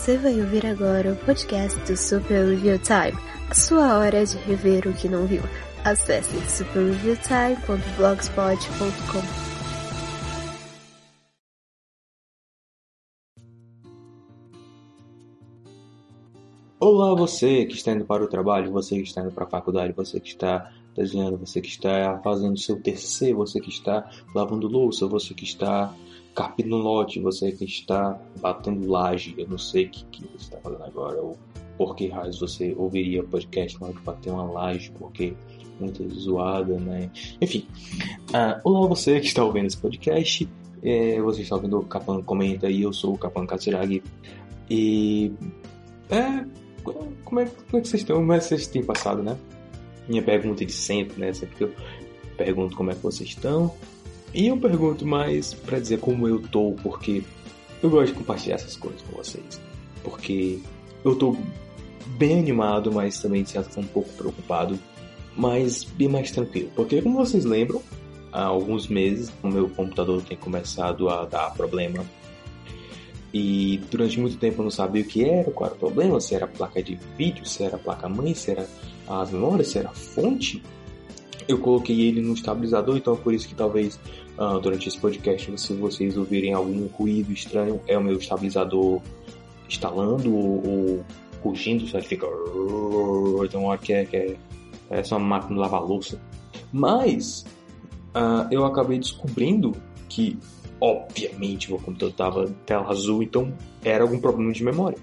Você vai ouvir agora o podcast do Super Review Time, a sua hora de rever o que não viu. Acesse superreviewtime.blogspot.com. Olá, você que está indo para o trabalho, você que está indo para a faculdade, você que está desenhando, você que está fazendo seu TCC, você que está lavando louça, você que está carpino lote, você que está batendo laje, eu não sei o que, que você está fazendo agora, ou por que raios você ouviria podcast na hora de bater uma laje, porque muito zoada, né? Enfim, uh, olá você que está ouvindo esse podcast, é, você está ouvindo o Capan Comenta e eu sou o Capan Katsuragi, e... É, como é, como é que vocês estão? Como é que vocês têm passado, né? Minha pergunta de sempre, né? Sempre que eu pergunto como é que vocês estão, e eu pergunto mais para dizer como eu tô, porque eu gosto de compartilhar essas coisas com vocês. Porque eu tô bem animado, mas também de certa forma um pouco preocupado, mas bem mais tranquilo. Porque como vocês lembram, há alguns meses o meu computador tem começado a dar problema. E durante muito tempo eu não sabia o que era, qual era o problema, se era a placa de vídeo, se era a placa mãe, se era as memórias, se era a fonte eu coloquei ele no estabilizador, então é por isso que talvez uh, durante esse podcast, se vocês ouvirem algum ruído estranho, é o meu estabilizador instalando ou, ou rugindo, só fica. Então, hora que é, que é, é só uma máquina de lavar louça. Mas uh, eu acabei descobrindo que, obviamente, meu computador estava tela azul, então era algum problema de memória.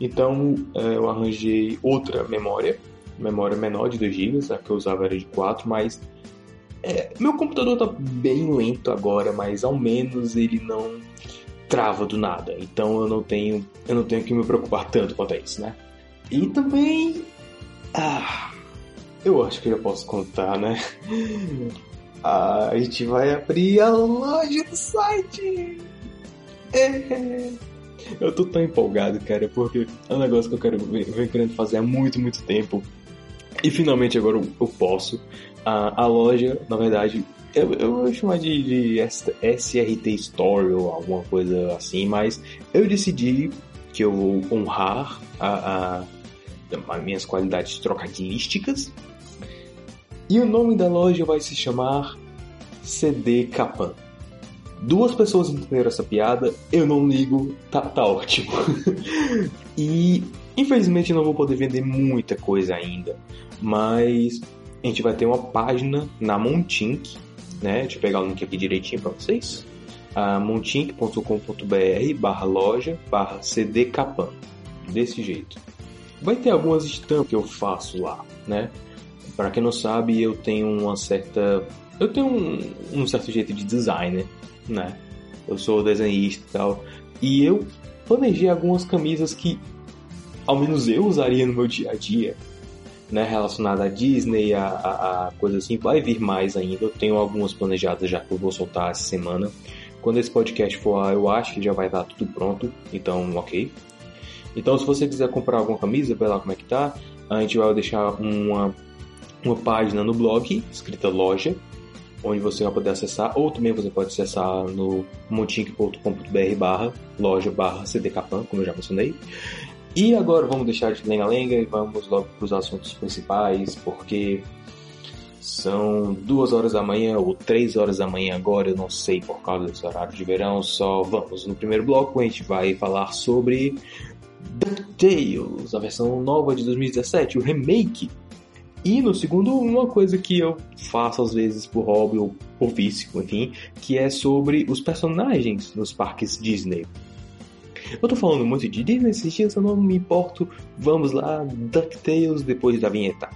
Então uh, eu arranjei outra memória memória menor de 2 GB, a que eu usava era de 4, mas é, meu computador tá bem lento agora, mas ao menos ele não trava do nada. Então eu não tenho, eu não tenho que me preocupar tanto quanto a isso, né? E também, ah, eu acho que eu já posso contar, né? A gente vai abrir a loja do site. É. Eu tô tão empolgado, cara, porque é um negócio que eu quero venho querendo fazer há muito, muito tempo. E finalmente agora eu posso. A, a loja, na verdade, eu, eu vou chamar de, de SRT Store ou alguma coisa assim, mas eu decidi que eu vou honrar a, a, as minhas qualidades trocadilísticas. E o nome da loja vai se chamar CD Capan. Duas pessoas entenderam essa piada, eu não ligo, tá, tá ótimo. e infelizmente não vou poder vender muita coisa ainda mas a gente vai ter uma página na Montink, né? Deixa eu pegar o link aqui direitinho para vocês. Uh, montink.com.br barra loja barra cdcapan desse jeito. Vai ter algumas estampas que eu faço lá, né? Para quem não sabe, eu tenho uma certa eu tenho um, um certo jeito de designer, né? Eu sou desenhista e tal. E eu planejei algumas camisas que ao menos eu usaria no meu dia a dia né, relacionada à Disney, a, a, a coisa assim, vai vir mais ainda. Eu tenho algumas planejadas já que eu vou soltar essa semana. Quando esse podcast for lá, eu acho que já vai estar tudo pronto, então ok. Então se você quiser comprar alguma camisa, vê lá como é que tá. A gente vai deixar uma, uma página no blog, escrita loja, onde você vai poder acessar, ou também você pode acessar no montink.com.br barra loja barra cdcapan, como eu já mencionei. E agora vamos deixar de lenga-lenga e vamos logo para os assuntos principais, porque são duas horas da manhã ou três horas da manhã agora, eu não sei por causa desse horário de verão. Só vamos no primeiro bloco, a gente vai falar sobre DuckTales, a versão nova de 2017, o remake. E no segundo, uma coisa que eu faço às vezes por hobby ou por vício, enfim, que é sobre os personagens nos parques Disney. Eu tô falando muito de Disney esses dias, eu não me importo. Vamos lá, DuckTales depois da vinheta.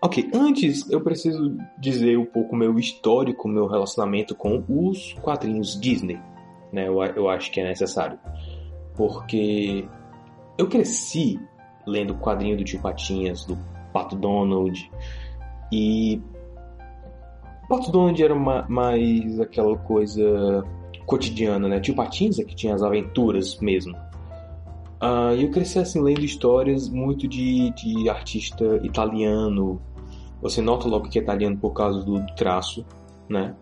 Ok, antes eu preciso dizer um pouco meu histórico, meu relacionamento com os quadrinhos Disney. Né? Eu, eu acho que é necessário. Porque eu cresci lendo quadrinho do Tio Patinhas, do Pato Donald. E. Pato Donald era uma, mais aquela coisa cotidiana, né? Tio Patinhas é que tinha as aventuras mesmo. Uh, eu cresci assim lendo histórias muito de, de artista italiano, você nota logo que é italiano por causa do traço, né?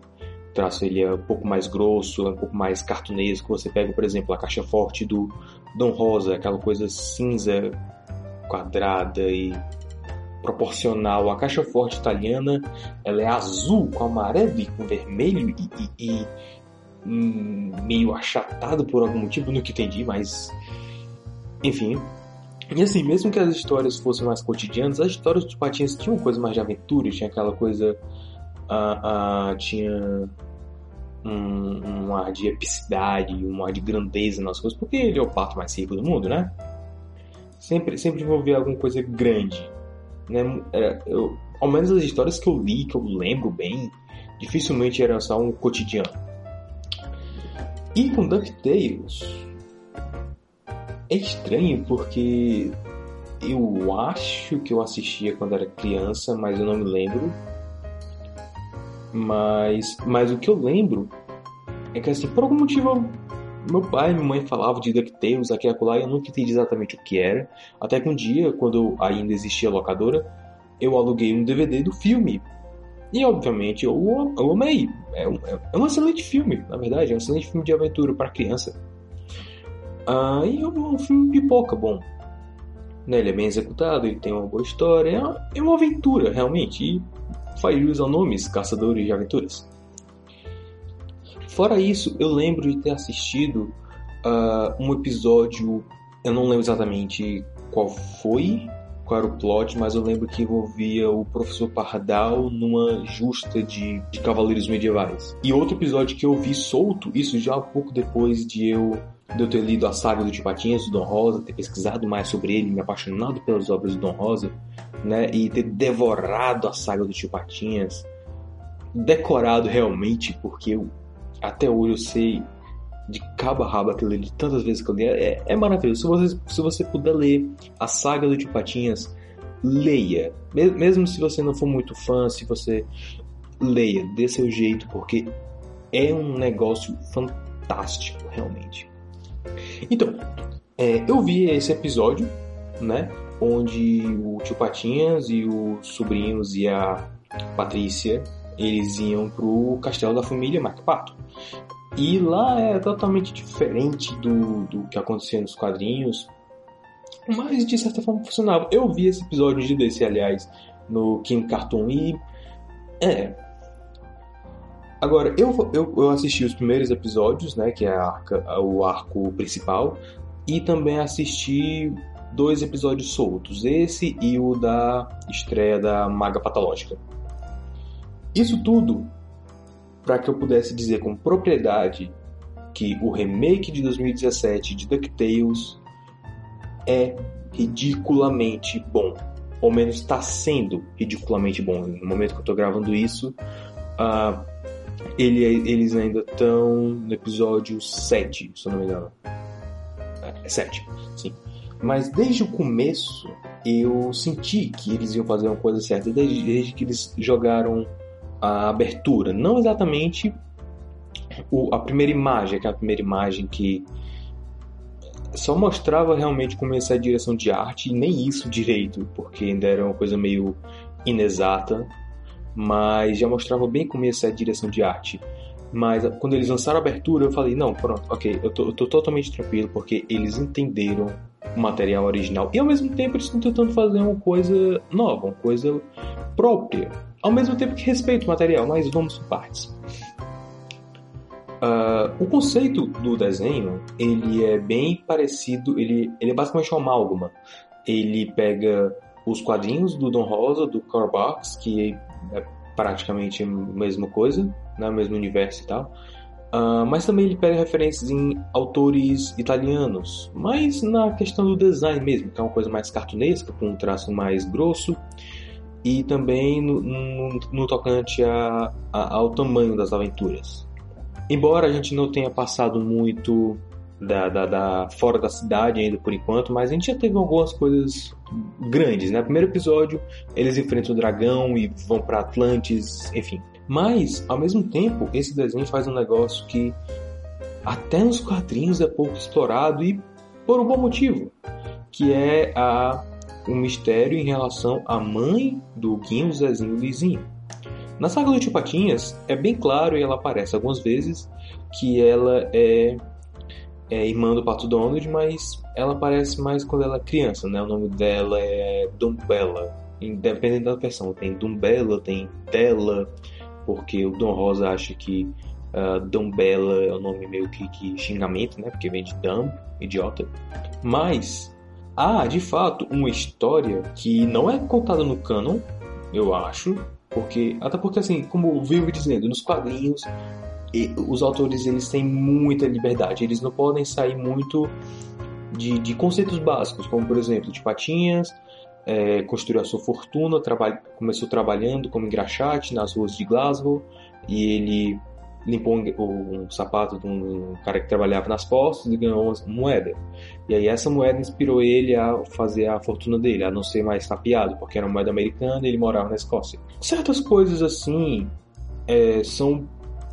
O traço ele é um pouco mais grosso, é um pouco mais cartunesco. Você pega, por exemplo, a caixa forte do Dom Rosa, aquela coisa cinza, quadrada e proporcional. A caixa forte italiana, ela é azul com amarelo e com vermelho e, e, e hum, meio achatado por algum motivo, não que entendi, mas enfim, e assim, mesmo que as histórias fossem mais cotidianas, as histórias dos Patinhas tinham coisa mais de aventura, tinha aquela coisa. Uh, uh, tinha um, um, ar de epicidade, um ar de grandeza nas coisas, porque ele é o pato mais rico do mundo, né? Sempre, sempre envolvia alguma coisa grande. Né? Era, eu, ao menos as histórias que eu li, que eu lembro bem, dificilmente eram só um cotidiano. E com DuckTales, é estranho porque eu acho que eu assistia quando era criança, mas eu não me lembro. Mas, mas o que eu lembro é que assim, por algum motivo meu pai e minha mãe falavam de DuckTales aqui e acolá e eu nunca entendi exatamente o que era. Até que um dia, quando ainda existia locadora, eu aluguei um DVD do filme. E obviamente eu, eu amei. É um, é um excelente filme, na verdade, é um excelente filme de aventura para criança. Ah, e é um filme pipoca bom. Né? Ele é bem executado, ele tem uma boa história, é uma aventura realmente. E faz jus ao nomes Caçadores de Aventuras. Fora isso, eu lembro de ter assistido uh, um episódio, eu não lembro exatamente qual foi, qual era o plot, mas eu lembro que envolvia o professor Pardal numa justa de, de cavaleiros medievais. E outro episódio que eu vi solto, isso já pouco depois de eu de eu ter lido a saga do Tio Patinhas, do Dom Rosa, ter pesquisado mais sobre ele, me apaixonado pelas obras do Dom Rosa, né, e ter devorado a saga do Tio Patinhas, decorado realmente, porque eu, até hoje eu sei de cabo a rabo aquilo ali, tantas vezes que eu li, é, é maravilhoso. Se você, se você puder ler a saga do Tio Patinhas, leia. Mesmo se você não for muito fã, se você leia, dê seu jeito, porque é um negócio fantástico, realmente. Então, é, eu vi esse episódio, né? Onde o tio Patinhas e os sobrinhos e a Patrícia eles iam pro castelo da família Pato. E lá é totalmente diferente do, do que acontecia nos quadrinhos, mas de certa forma funcionava. Eu vi esse episódio de desse, aliás, no King Cartoon e. É, Agora, eu, eu, eu assisti os primeiros episódios, né, que é a, o arco principal, e também assisti dois episódios soltos, esse e o da estreia da Maga Patológica. Isso tudo para que eu pudesse dizer com propriedade que o remake de 2017 de DuckTales é ridiculamente bom. Ou menos está sendo ridiculamente bom. No momento que eu estou gravando isso, uh, ele, eles ainda estão no episódio 7, se eu não me engano. É 7, sim. Mas desde o começo eu senti que eles iam fazer uma coisa certa, desde, desde que eles jogaram a abertura. Não exatamente o, a primeira imagem, aquela primeira imagem que só mostrava realmente como ia ser a direção de arte, e nem isso direito, porque ainda era uma coisa meio inexata mas já mostrava bem como ia ser a direção de arte. Mas quando eles lançaram a abertura, eu falei: não, pronto, ok, eu tô, eu tô totalmente tranquilo porque eles entenderam o material original e ao mesmo tempo eles estão tentando fazer uma coisa nova, uma coisa própria, ao mesmo tempo que respeita o material, mas vamos por partes. Uh, o conceito do desenho ele é bem parecido, ele, ele é basicamente uma amálgama. Ele pega os quadrinhos do Don Rosa, do Barks, que é praticamente a mesma coisa, né, o mesmo universo e tal. Uh, mas também ele pega referências em autores italianos, mas na questão do design mesmo, que é uma coisa mais cartunesca, com um traço mais grosso. e também no, no, no tocante a, a, ao tamanho das aventuras. Embora a gente não tenha passado muito da, da, da, fora da cidade ainda por enquanto, mas a gente já teve algumas coisas grandes, né? Primeiro episódio, eles enfrentam o dragão e vão para Atlantis, enfim. Mas, ao mesmo tempo, esse desenho faz um negócio que até nos quadrinhos é pouco explorado e por um bom motivo, que é a um mistério em relação à mãe do Guinho, Zezinho e Lizinho. Na saga do Tio Patinhas, é bem claro e ela aparece algumas vezes que ela é, é irmã do Pato Donald, mas ela aparece mais quando ela é criança, né? O nome dela é Dumbella. Independente da versão, tem Dumbella, tem Della, porque o Dom Rosa acha que uh, Dumbella é o um nome meio que, que xingamento, né? Porque vem de dumb, idiota. Mas há, de fato, uma história que não é contada no canon, eu acho, porque até porque assim, como eu vivo dizendo, nos quadrinhos os autores eles têm muita liberdade, eles não podem sair muito de, de conceitos básicos, como por exemplo, de patinhas, é, construiu a sua fortuna, começou trabalhando como engraxate nas ruas de Glasgow e ele limpou um, um, sapato de um cara que trabalhava nas postas e ganhou uma moeda. E aí essa moeda inspirou ele a fazer a fortuna dele, a não ser mais tapeado, porque era uma moeda americana e ele morava na Escócia. Certas coisas assim é, são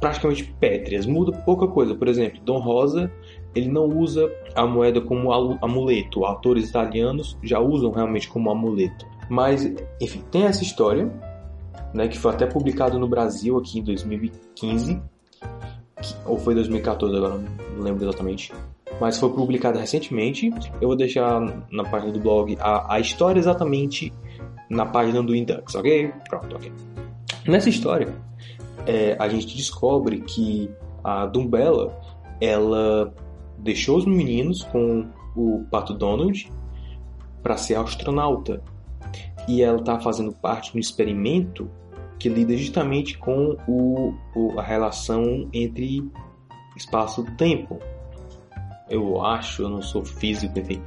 praticamente pétreas, muda pouca coisa. Por exemplo, Dom Rosa ele não usa a moeda como amuleto. Autores italianos já usam realmente como amuleto. Mas, enfim, tem essa história, né, que foi até publicado no Brasil aqui em 2015 ou foi 2014, agora não lembro exatamente. Mas foi publicada recentemente. Eu vou deixar na página do blog a, a história exatamente na página do Indux, ok? Pronto, ok. Nessa história, é, a gente descobre que a Dumbella ela deixou os meninos com o Pato Donald para ser astronauta e ela está fazendo parte de um experimento que lida justamente com o, o, a relação entre espaço-tempo. Eu acho, eu não sou físico, enfim.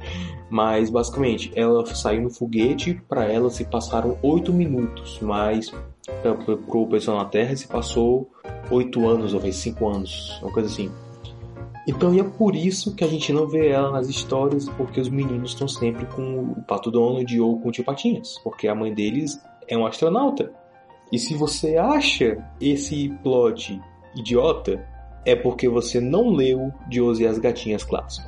Mas basicamente, ela saiu no foguete, para ela se passaram oito minutos, mas para o pessoal na Terra se passou oito anos, ou cinco anos, uma coisa assim. Então é por isso que a gente não vê ela nas histórias, porque os meninos estão sempre com o Pato Donald ou com o Tio Patinhas, porque a mãe deles é um astronauta. E se você acha esse plot idiota, é porque você não leu De Oz e as Gatinhas clássico.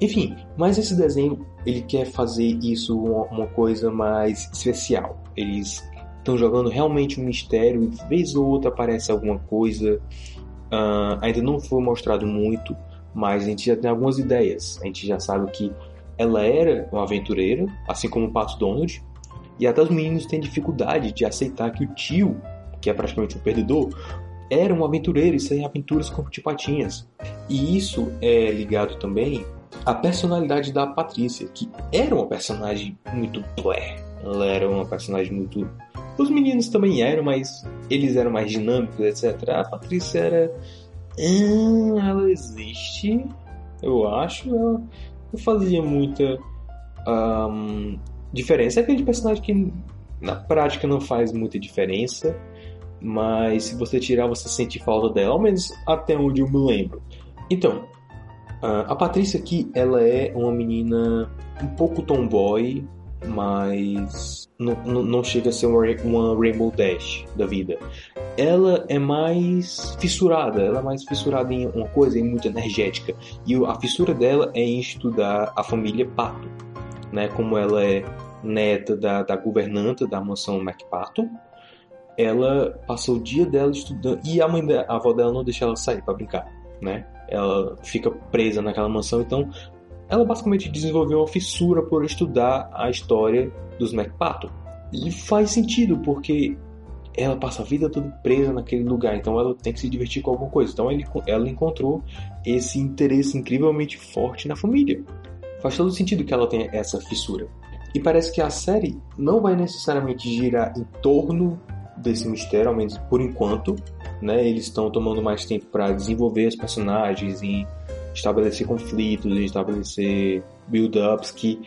Enfim, mas esse desenho ele quer fazer isso uma, uma coisa mais especial. Eles estão jogando realmente um mistério e vez ou outra aparece alguma coisa. Uh, ainda não foi mostrado muito, mas a gente já tem algumas ideias. A gente já sabe que ela era uma aventureira, assim como o Pato Donald, e até os meninos têm dificuldade de aceitar que o tio, que é praticamente um perdedor, era um aventureiro e saía aventuras com tipatinhas. E isso é ligado também à personalidade da Patrícia, que era uma personagem muito blé. Ela era uma personagem muito. Os meninos também eram, mas eles eram mais dinâmicos, etc. A Patrícia era. Hum, ela existe, eu acho. Ela fazia muita. Diferença. É aquele personagem que na prática não faz muita diferença, mas se você tirar, você sente falta dela, ao menos até onde eu me lembro. Então, a Patrícia aqui, ela é uma menina um pouco tomboy, mas não, não chega a ser uma, Rainbow Dash da vida. Ela é mais fissurada, ela é mais fissurada em uma coisa, é muito energética. E a fissura dela é em estudar a família Pato né, como ela é neta da, da governanta da mansão MacParton, ela passou o dia dela estudando e a mãe a avó dela não deixa ela sair para brincar, né? Ela fica presa naquela mansão, então ela basicamente desenvolveu uma fissura por estudar a história dos MacParton. E faz sentido porque ela passa a vida toda presa naquele lugar, então ela tem que se divertir com alguma coisa. Então ele, ela encontrou esse interesse incrivelmente forte na família. Faz todo sentido que ela tenha essa fissura. E parece que a série não vai necessariamente girar em torno desse mistério, ao menos por enquanto. Né? Eles estão tomando mais tempo para desenvolver os personagens e estabelecer conflitos, e estabelecer build-ups, que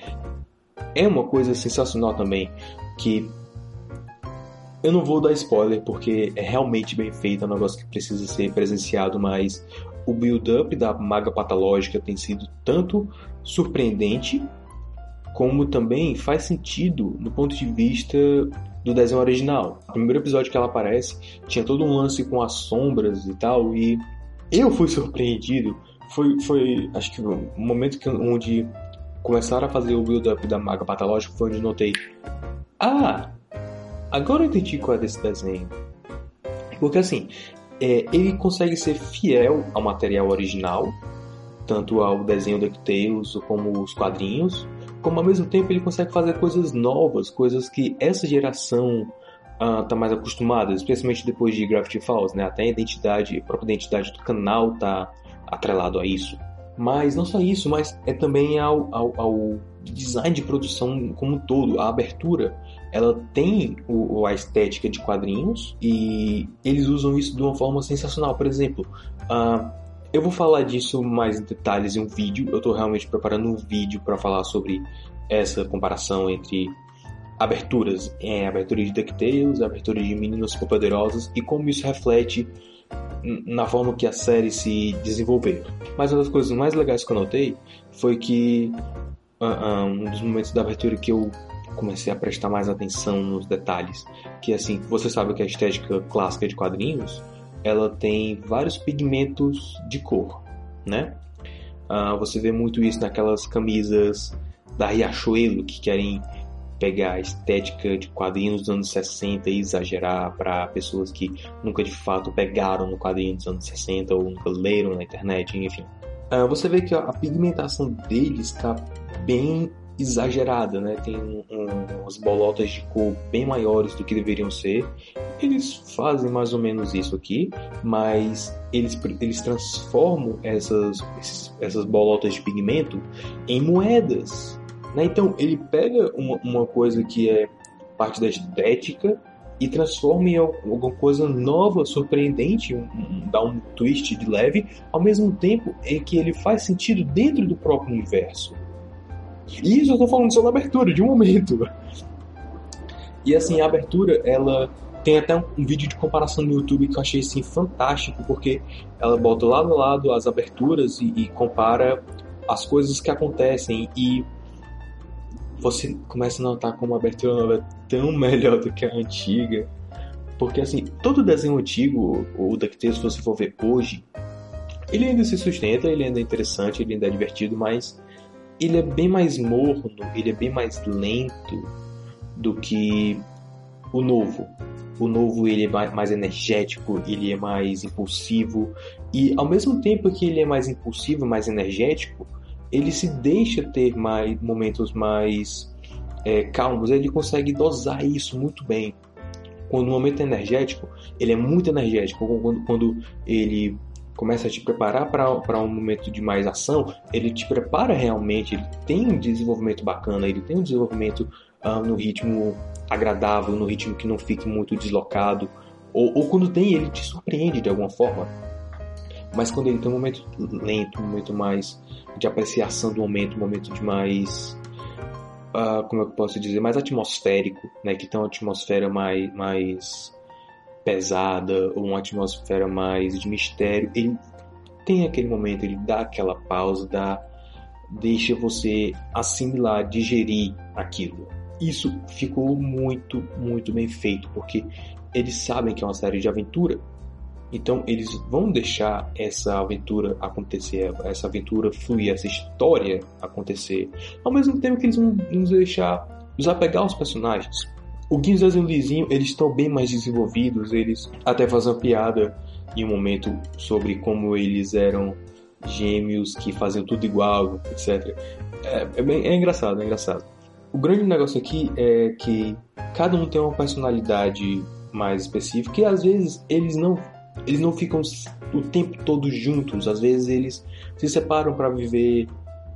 é uma coisa sensacional também. Que Eu não vou dar spoiler porque é realmente bem feito, é um negócio que precisa ser presenciado, mas o build-up da maga patológica tem sido tanto surpreendente como também faz sentido do ponto de vista do desenho original. No primeiro episódio que ela aparece, tinha todo um lance com as sombras e tal, e eu fui surpreendido. Foi, foi acho que o momento que, onde começaram a fazer o build-up da maga patológica foi onde notei: Ah, agora eu entendi qual é desse desenho. Porque assim, é, ele consegue ser fiel ao material original, tanto ao desenho DuckTales como os quadrinhos, como ao mesmo tempo ele consegue fazer coisas novas, coisas que essa geração uh, tá mais acostumada, especialmente depois de Gravity Falls, né? Até a identidade, a própria identidade do canal tá atrelado a isso. Mas não só isso, mas é também ao, ao, ao design de produção como um todo, a abertura. Ela tem o, a estética de quadrinhos e eles usam isso de uma forma sensacional. Por exemplo, uh, eu vou falar disso mais em detalhes em um vídeo. Eu estou realmente preparando um vídeo para falar sobre essa comparação entre aberturas, é, abertura de DuckTales, abertura de Meninas Superpoderosas e como isso reflete na forma que a série se desenvolveu. Mas uma das coisas mais legais que eu notei foi que uh, uh, um dos momentos da abertura que eu comecei a prestar mais atenção nos detalhes, que assim, você sabe que a estética clássica de quadrinhos ela tem vários pigmentos de cor, né? Uh, você vê muito isso naquelas camisas da Riachuelo que querem pegar a estética de quadrinhos dos anos 60 e exagerar para pessoas que nunca de fato pegaram no quadrinho dos anos 60 ou nunca leram na internet, enfim. Uh, você vê que a pigmentação deles está bem exagerada, né? Tem um, umas bolotas de cor bem maiores do que deveriam ser. Eles fazem mais ou menos isso aqui, mas eles, eles transformam essas, essas bolotas de pigmento em moedas. Né? Então ele pega uma, uma coisa que é parte da estética e transforma em alguma coisa nova, surpreendente, um, um, dá um twist de leve, ao mesmo tempo em que ele faz sentido dentro do próprio universo. E isso eu tô falando só da abertura, de um momento. E assim, a abertura, ela tem até um, vídeo de comparação no YouTube que eu achei assim fantástico, porque ela bota lado a lado as aberturas e, e compara as coisas que acontecem e você começa a notar como a abertura nova é tão melhor do que a antiga. Porque assim, todo desenho antigo, ou DuckTales, se você for ver hoje, ele ainda se sustenta, ele ainda é interessante, ele ainda é divertido, mas ele é bem mais morno, ele é bem mais lento do que o novo. O novo ele é mais energético, ele é mais impulsivo e ao mesmo tempo que ele é mais impulsivo, mais energético, ele se deixa ter mais momentos mais é, calmos. Ele consegue dosar isso muito bem. Quando o momento é energético, ele é muito energético. Quando, quando ele começa a te preparar para um momento de mais ação, ele te prepara realmente, ele tem um desenvolvimento bacana, ele tem um desenvolvimento uh, no ritmo agradável, no ritmo que não fique muito deslocado, ou, ou, quando tem, ele te surpreende de alguma forma. Mas quando ele tem um momento lento, um momento mais de apreciação do momento, um momento de mais. Uh, como é eu posso dizer? Mais atmosférico, né? Que tem uma atmosfera mais, mais pesada ou uma atmosfera mais de mistério, ele tem aquele momento, ele dá aquela pausa, dá, deixa você assimilar, digerir aquilo. Isso ficou muito, muito bem feito, porque eles sabem que é uma série de aventura. Então eles vão deixar essa aventura acontecer, essa aventura fluir, essa história acontecer, ao mesmo tempo que eles vão nos deixar nos apegar aos personagens. O Guinzas e o Lizinho, eles estão bem mais desenvolvidos, eles até fazem uma piada em um momento sobre como eles eram gêmeos que faziam tudo igual, etc. É, é, bem, é engraçado, é engraçado. O grande negócio aqui é que cada um tem uma personalidade mais específica e às vezes eles não eles não ficam o tempo todo juntos. Às vezes eles se separam para viver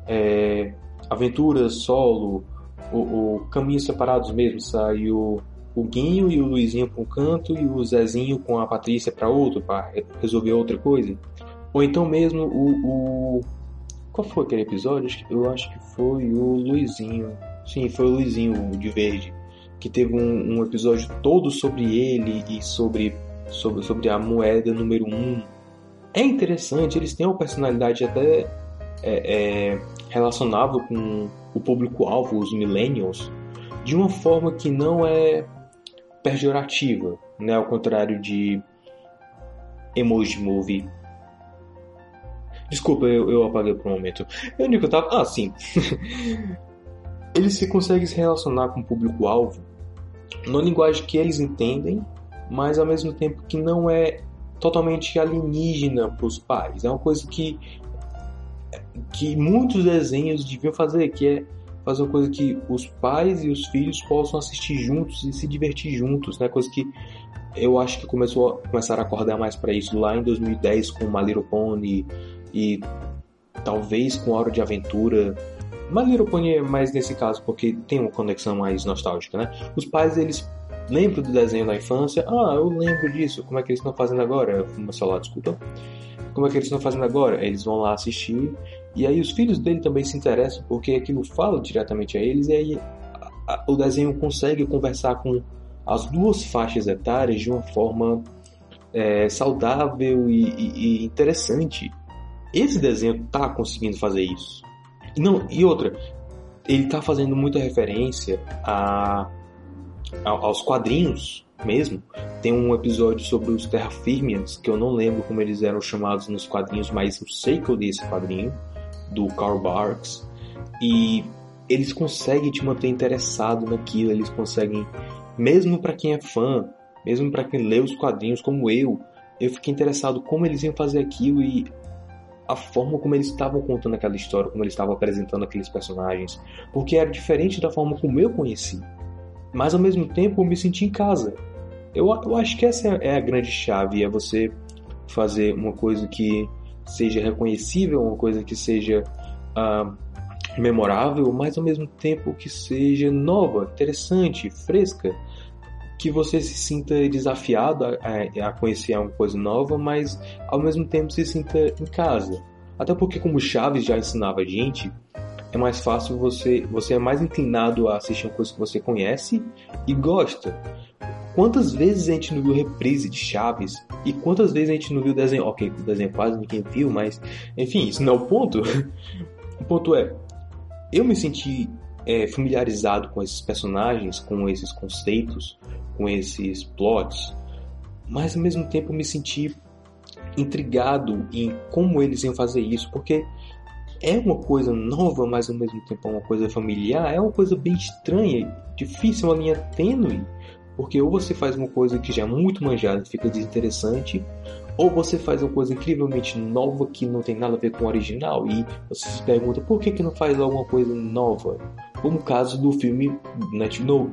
é, aventuras solo o, o caminhos separados mesmo, sai o, o Guinho e o Luizinho para um canto e o Zezinho com a Patrícia para outro, para resolver outra coisa. Ou então mesmo o, o, Qual foi aquele episódio? Eu acho que foi o Luizinho. Sim, foi o Luizinho de verde. que teve um, um episódio todo sobre ele e sobre, sobre, sobre a moeda número 1. Um. É interessante, eles têm uma personalidade até é, é, relacionável com o público-alvo, os millennials, de uma forma que não é pejorativa, né? ao contrário de Emoji Movie. Desculpa, eu, eu apaguei por um momento. Eu onde que eu tava? Ah, sim. eles se conseguem se relacionar com o público-alvo numa linguagem que eles entendem, mas ao mesmo tempo que não é totalmente alienígena para os pais. É uma coisa que que muitos desenhos deviam fazer, que é fazer uma coisa que os pais e os filhos possam assistir juntos e se divertir juntos, né? Coisa que eu acho que começou a começar a acordar mais para isso lá em 2010 com My Little Pony e talvez com Hora de Aventura. My Little Pony é mais nesse caso porque tem uma conexão mais nostálgica, né? Os pais eles lembram do desenho da infância. Ah, eu lembro disso. Como é que eles estão fazendo agora? Meu celular, desculpa. Como é que eles estão fazendo agora? Eles vão lá assistir e aí os filhos dele também se interessam porque aquilo fala diretamente a eles e aí o desenho consegue conversar com as duas faixas etárias de uma forma é, saudável e, e, e, interessante. Esse desenho tá conseguindo fazer isso. E, não, e outra, ele tá fazendo muita referência a, a, aos quadrinhos mesmo. Tem um episódio sobre os Terraformians, que eu não lembro como eles eram chamados nos quadrinhos, mas eu sei que eu li esse quadrinho do Karl Barks e eles conseguem te manter interessado naquilo, eles conseguem, mesmo para quem é fã, mesmo para quem lê os quadrinhos como eu, eu fiquei interessado como eles iam fazer aquilo e a forma como eles estavam contando aquela história, como eles estavam apresentando aqueles personagens, porque era diferente da forma como eu conheci. Mas ao mesmo tempo eu me senti em casa. Eu, eu acho que essa é a grande chave, é você fazer uma coisa que seja reconhecível, uma coisa que seja uh, memorável, mas ao mesmo tempo que seja nova, interessante, fresca, que você se sinta desafiado a, a, conhecer uma coisa nova, mas ao mesmo tempo se sinta em casa. Até porque como Chaves já ensinava a gente, é mais fácil você, você é mais inclinado a assistir uma coisa que você conhece e gosta. Quantas vezes a gente não viu reprise de Chaves e quantas vezes a gente não viu desenho? Ok, o desenho quase ninguém viu, mas enfim, isso não é o ponto. o ponto é, eu me senti é, familiarizado com esses personagens, com esses conceitos, com esses plots, mas ao mesmo tempo me senti intrigado em como eles iam fazer isso, porque é uma coisa nova, mas ao mesmo tempo é uma coisa familiar, é uma coisa bem estranha, difícil, uma linha tênue porque ou você faz uma coisa que já é muito manjada e fica desinteressante, ou você faz uma coisa incrivelmente nova que não tem nada a ver com o original e você se pergunta por que, que não faz alguma coisa nova. Como o caso do filme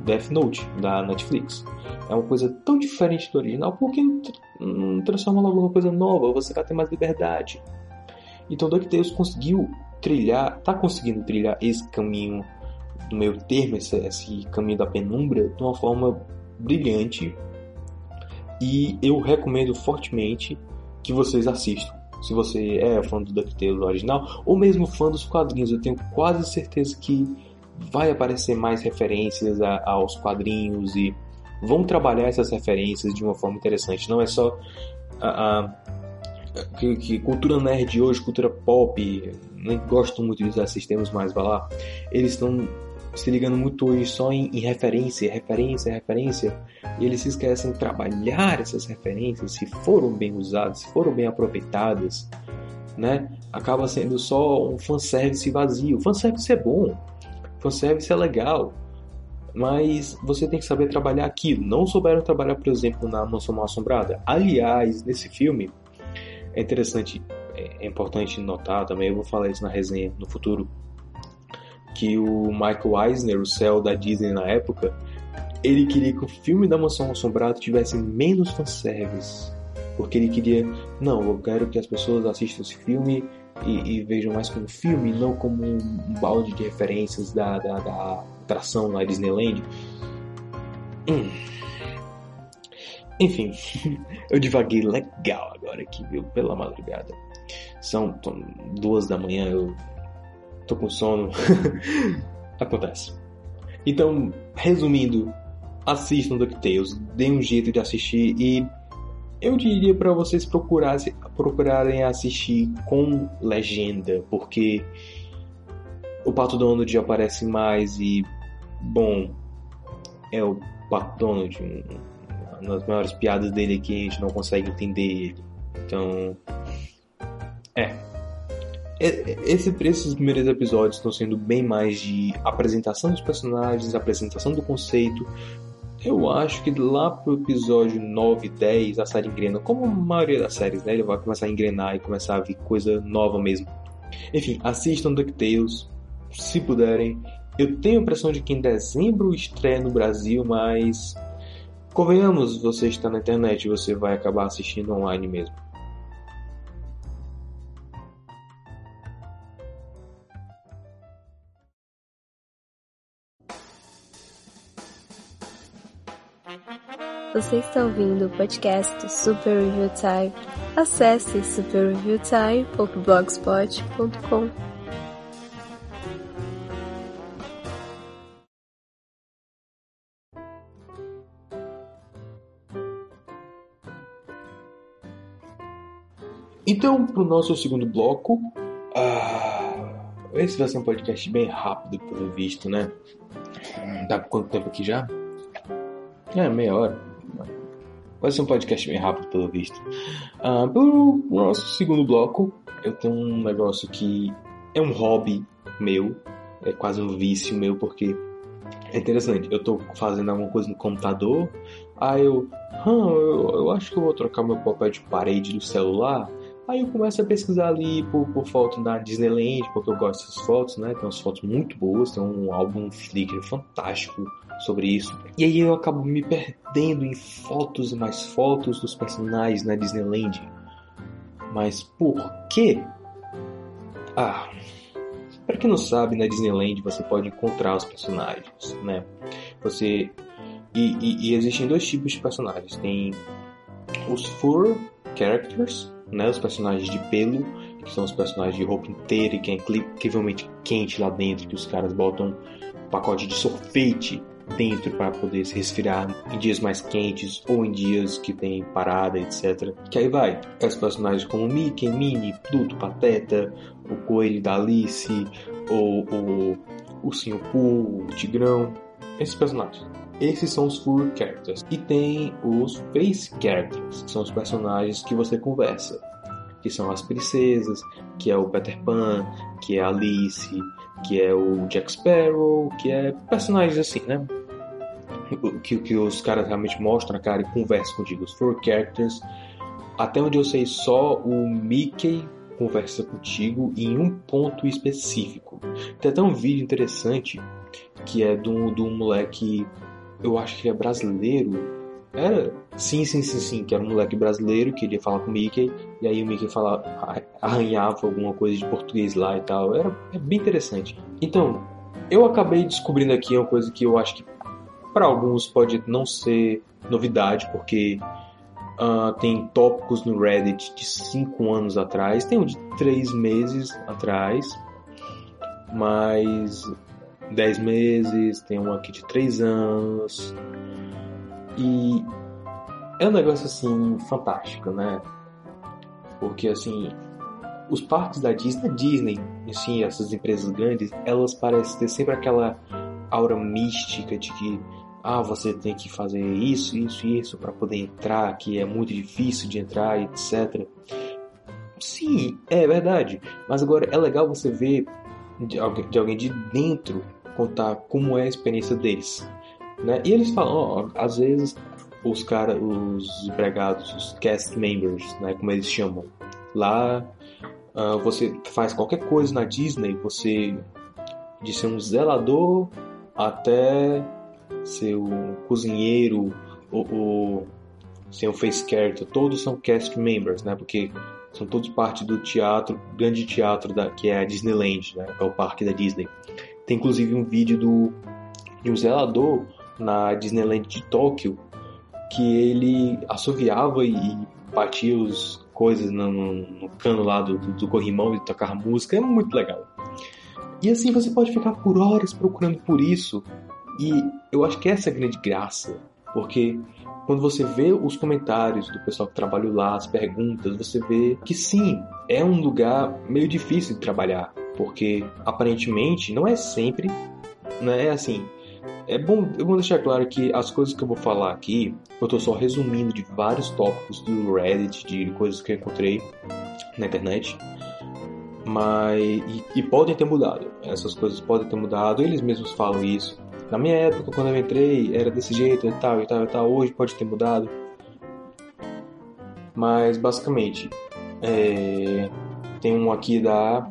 Death Note da Netflix. É uma coisa tão diferente do original, por que não transforma logo numa coisa nova? Você vai ter mais liberdade. Então DuckTales conseguiu trilhar, tá conseguindo trilhar esse caminho do meio termo, esse, esse caminho da penumbra, de uma forma brilhante e eu recomendo fortemente que vocês assistam. Se você é fã do DuckTales original ou mesmo fã dos quadrinhos, eu tenho quase certeza que vai aparecer mais referências a, aos quadrinhos e vão trabalhar essas referências de uma forma interessante. Não é só a, a que, que, cultura nerd hoje, cultura pop, nem gosto muito de usar esses termos mais, vai lá. Eles estão se ligando muito hoje só em, em, referência, referência, referência, e eles se esquecem de trabalhar essas referências, se foram bem usadas, se foram bem aproveitadas, né? Acaba sendo só um fanservice vazio. Fanservice é bom, fanservice é legal, mas você tem que saber trabalhar aquilo. Não souberam trabalhar, por exemplo, na Mansão Mal Assombrada. Aliás, nesse filme, é interessante, é importante notar também, eu vou falar isso na resenha no futuro, que o Michael Eisner, o céu da Disney na época, ele queria que o filme da Mansão Assombrada tivesse menos fanservice. Porque ele queria, não, eu quero que as pessoas assistam esse filme e, e vejam mais como filme, não como um balde de referências da, da, da atração na Disneyland. Hum. Enfim, eu divaguei legal agora aqui, viu? Pela madrugada. São duas da manhã, eu tô com sono. Acontece. Então, resumindo, assistam DuckTales, deem um jeito de assistir e eu diria para vocês procurarem, assistir com legenda, porque o Pato Donald aparece mais e, bom, é o Pato Donald, uma das maiores piadas dele aqui a gente não consegue entender ele. Então, é. Esse, esses primeiros episódios estão sendo bem mais de apresentação dos personagens, apresentação do conceito. Eu acho que lá pro episódio 9, 10, a série engrena, como a maioria das séries, né? Ele vai começar a engrenar e começar a vir coisa nova mesmo. Enfim, assistam DuckTales, se puderem. Eu tenho a impressão de que em dezembro estreia no Brasil, mas convenhamos, você está na internet, você vai acabar assistindo online mesmo. Você está ouvindo o podcast Super Review Time. Acesse superreviewtime.blogspot.com. Então, para o nosso segundo bloco, ah, esse vai ser um podcast bem rápido, pelo visto, né? Dá por quanto tempo aqui já? É, meia hora. Vai ser um podcast bem rápido, pelo visto. Uh, nosso segundo bloco, eu tenho um negócio que é um hobby meu, é quase um vício meu, porque é interessante. Eu tô fazendo alguma coisa no computador, aí eu, hum, eu, eu acho que eu vou trocar meu papel de parede do celular. Aí eu começo a pesquisar ali por, por foto da Disneyland, porque eu gosto dessas fotos, né? Tem umas fotos muito boas, tem um álbum Flickr fantástico sobre isso. E aí eu acabo me perdendo em fotos e mais fotos dos personagens na Disneyland. Mas por quê? Ah, para quem não sabe, na Disneyland você pode encontrar os personagens, né? Você e, e, e existem dois tipos de personagens. Tem os fur characters, né? Os personagens de pelo, que são os personagens de roupa inteira e que é incrivelmente quente lá dentro, que os caras botam um pacote de sorvete dentro para poder se resfriar em dias mais quentes ou em dias que tem parada, etc. Que aí vai. Os personagens como Mickey, Minnie, Pluto, Pateta, o Coelho da Alice, ou o Ursinho Pooh, o Tigrão. Esses personagens. Esses são os full characters. E tem os face characters, que são os personagens que você conversa. Que são as princesas, que é o Peter Pan, que é a Alice, que é o Jack Sparrow, que é personagens assim, né? Que, que os caras realmente mostram a cara e conversam contigo. Os four characters. Até onde eu sei, só o Mickey conversa contigo em um ponto específico. Tem até um vídeo interessante que é de um, de um moleque, eu acho que é brasileiro, era. Sim, sim, sim, sim. Que era um moleque brasileiro que queria falar com o Mickey. E aí o Mickey falava, arranhava alguma coisa de português lá e tal. Era é bem interessante. Então, eu acabei descobrindo aqui uma coisa que eu acho que para alguns pode não ser novidade, porque uh, tem tópicos no Reddit de 5 anos atrás, tem um de 3 meses atrás, mais 10 meses, tem um aqui de 3 anos. E é um negócio assim fantástico, né? Porque assim, os parques da Disney, Disney, assim, essas empresas grandes, elas parecem ter sempre aquela aura mística de que ah, você tem que fazer isso, isso e isso para poder entrar, que é muito difícil de entrar, etc. Sim, é verdade. Mas agora é legal você ver de, alguém de dentro contar como é a experiência deles. Né? E eles falam, ó, às vezes os caras, os empregados, os cast members, né, como eles chamam, lá uh, você faz qualquer coisa na Disney, você de ser um zelador até ser um cozinheiro ou, ou ser um face character, todos são cast members, né? Porque são todos parte do teatro, grande teatro da, que é a Disneyland, né? É o parque da Disney. Tem inclusive um vídeo do de um zelador na Disneyland de Tóquio que ele assoviava e batia as coisas no, no, cano lá do, do, corrimão e tocava música, é muito legal. E assim você pode ficar por horas procurando por isso, E eu acho que essa é a grande graça, porque quando você vê os comentários do pessoal que trabalha lá, as perguntas, você vê que sim, é um lugar meio difícil de trabalhar, porque aparentemente não é sempre, não é assim. É bom, eu vou deixar claro que as coisas que eu vou falar aqui, eu tô só resumindo de vários tópicos do Reddit, de coisas que eu encontrei na internet. Mas. E, e podem ter mudado. Essas coisas podem ter mudado, eles mesmos falam isso. Na minha época, quando eu entrei, era desse jeito e tal, e tal, e tal. Hoje pode ter mudado. Mas, basicamente, é... tem um aqui da...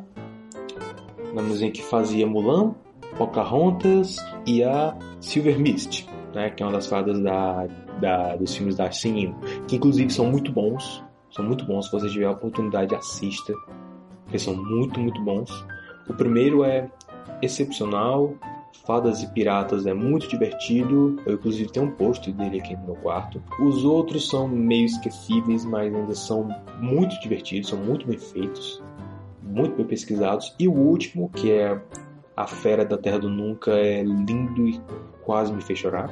Na música que fazia Mulan, Pocahontas e a Silver Mist, né? Que é uma das fadas da, da, dos filmes da Sininho. Que, inclusive, são muito bons. São muito bons. Se você tiver a oportunidade, assista. Porque são muito, muito bons. O primeiro é excepcional, Fadas e Piratas é muito divertido. Eu, inclusive, tenho um post dele aqui no meu quarto. Os outros são meio esquecíveis, mas ainda são muito divertidos, são muito bem feitos, muito bem pesquisados. E o último, que é A Fera da Terra do Nunca, é lindo e quase me fez chorar.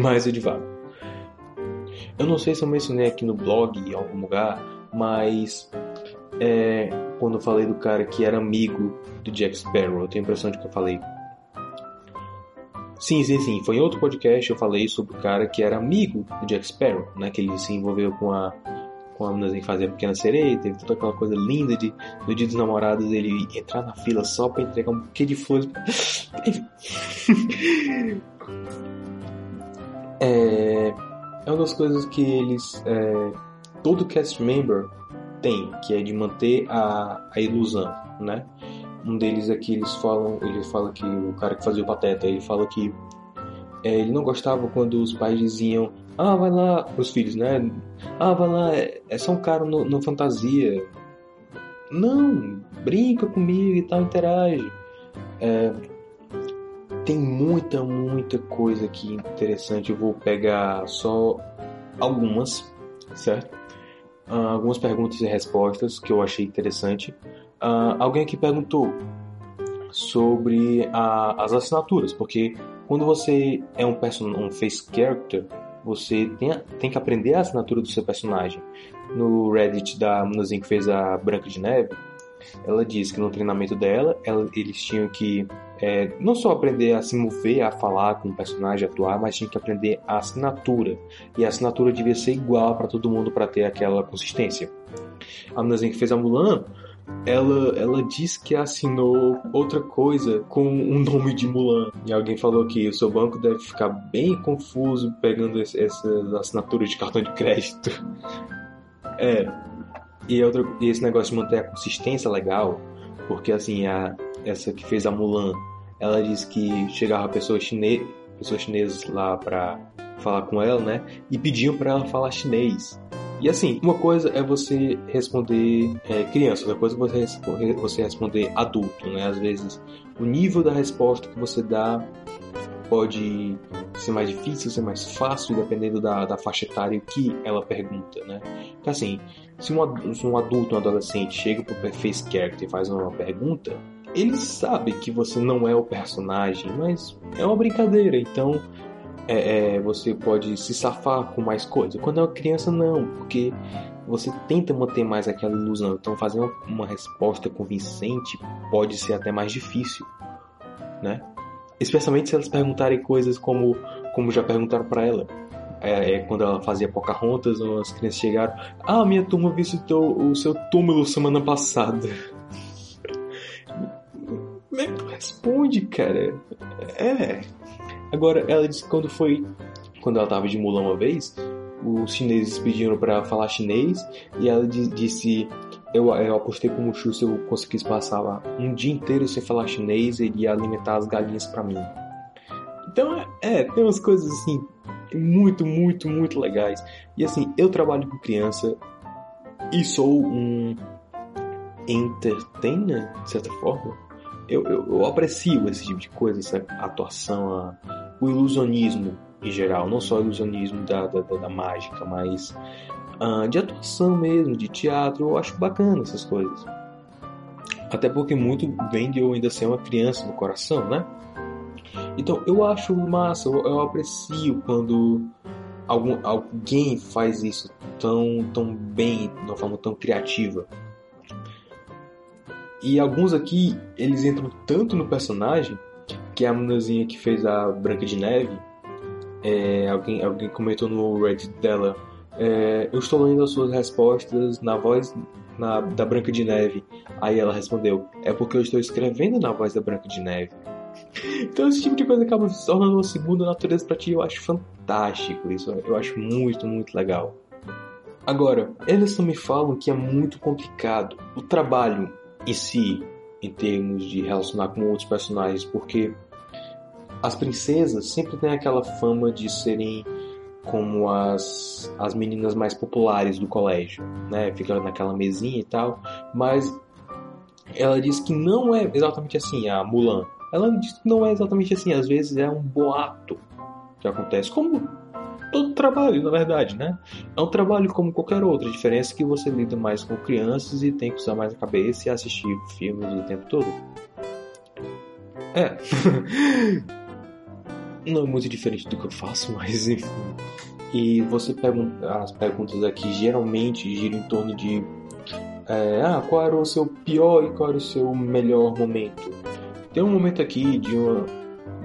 Mas eu. Eu não sei se eu mencionei aqui no blog em algum lugar, mas é, quando eu falei do cara que era amigo do Jack Sparrow, eu tenho a impressão de que eu falei Sim, sim, sim. Foi em outro podcast eu falei sobre o cara que era amigo do Jack Sparrow, né? Que ele se envolveu com a com a menina em fazer a pequena sereia, teve toda aquela coisa linda de no dia dos namorados ele entrar na fila só para entregar um buquê de flores. é, é uma das coisas que eles é, todo cast member tem, que é de manter a, a ilusão, né? Um deles aqui eles falam, ele fala que o cara que fazia o Pateta, ele fala que é, ele não gostava quando os pais diziam, ah, vai lá, os filhos, né? Ah, vai lá, é, é só um cara no, no fantasia. Não, brinca comigo e tal, interage. É, tem muita, muita coisa aqui interessante. Eu vou pegar só algumas, certo? Uh, algumas perguntas e respostas que eu achei interessante. Uh, alguém aqui perguntou sobre a, as assinaturas, porque quando você é um, person um face character, você tem, tem que aprender a assinatura do seu personagem. No Reddit da meninazinha que fez a Branca de Neve, ela diz que no treinamento dela, ela, eles tinham que é, não só aprender a se mover, a falar com o personagem, atuar, mas tinham que aprender a assinatura. E a assinatura devia ser igual para todo mundo para ter aquela consistência. A meninazinha que fez a Mulan, ela, ela disse que assinou outra coisa com o nome de Mulan. E alguém falou que o seu banco deve ficar bem confuso pegando essas assinaturas de cartão de crédito. É. E, outro, e esse negócio de manter a consistência legal, porque assim, a, essa que fez a Mulan, ela disse que chegava pessoas, chine, pessoas chinesas lá pra falar com ela, né? E pediam para ela falar chinês. E assim, uma coisa é você responder é, criança, outra coisa é você, você responder adulto, né? Às vezes o nível da resposta que você dá pode ser mais difícil, ser mais fácil, dependendo da, da faixa etária que ela pergunta, né? Então assim, se um, se um adulto, um adolescente chega pro Face Character e faz uma pergunta, ele sabe que você não é o personagem, mas é uma brincadeira, então é, é, você pode se safar com mais coisas. Quando é uma criança, não, porque você tenta manter mais aquela ilusão. Então, fazer uma, resposta convincente pode ser até mais difícil, né? Especialmente se elas perguntarem coisas como, como já perguntaram para ela. É, é, quando ela fazia Pocahontas, as crianças chegaram: Ah, minha turma visitou o seu túmulo semana passada. Responde, cara? É, Agora, ela disse que quando foi. Quando ela tava de Mulan uma vez, os chineses pediram para falar chinês e ela disse: eu, eu apostei com o Mushu se eu conseguisse passar lá um dia inteiro sem falar chinês, ele ia alimentar as galinhas para mim. Então, é, é, tem umas coisas assim muito, muito, muito legais. E assim, eu trabalho com criança e sou um entertainer, de certa forma. Eu, eu, eu aprecio esse tipo de coisa, essa atuação, a, o ilusionismo em geral, não só o ilusionismo da, da, da mágica, mas uh, de atuação mesmo, de teatro, eu acho bacana essas coisas. Até porque muito vem de eu ainda ser uma criança no coração, né? Então eu acho massa, eu, eu aprecio quando algum, alguém faz isso tão, tão bem, de uma forma tão criativa. E alguns aqui, eles entram tanto no personagem, que a meninazinha que fez a Branca de Neve, é, alguém, alguém comentou no Reddit dela, é, eu estou lendo as suas respostas na voz na, da Branca de Neve. Aí ela respondeu, é porque eu estou escrevendo na voz da Branca de Neve. Então esse tipo de coisa acaba se tornando uma segunda natureza para ti. Eu acho fantástico isso. Eu acho muito, muito legal. Agora, eles me falam que é muito complicado o trabalho em si, em termos de relacionar com outros personagens, porque as princesas sempre têm aquela fama de serem como as, as meninas mais populares do colégio, né? Fica naquela mesinha e tal, mas ela diz que não é exatamente assim, a Mulan. Ela diz que não é exatamente assim, às vezes é um boato que acontece, como todo trabalho, na verdade, né? É um trabalho como qualquer outro, a diferença é que você lida mais com crianças e tem que usar mais a cabeça e assistir filmes o tempo todo. É. não é muito diferente do que eu faço, mas enfim. E você pergunta, as perguntas aqui geralmente giram em torno de é, ah, qual era o seu pior e qual era o seu melhor momento. Tem um momento aqui de uma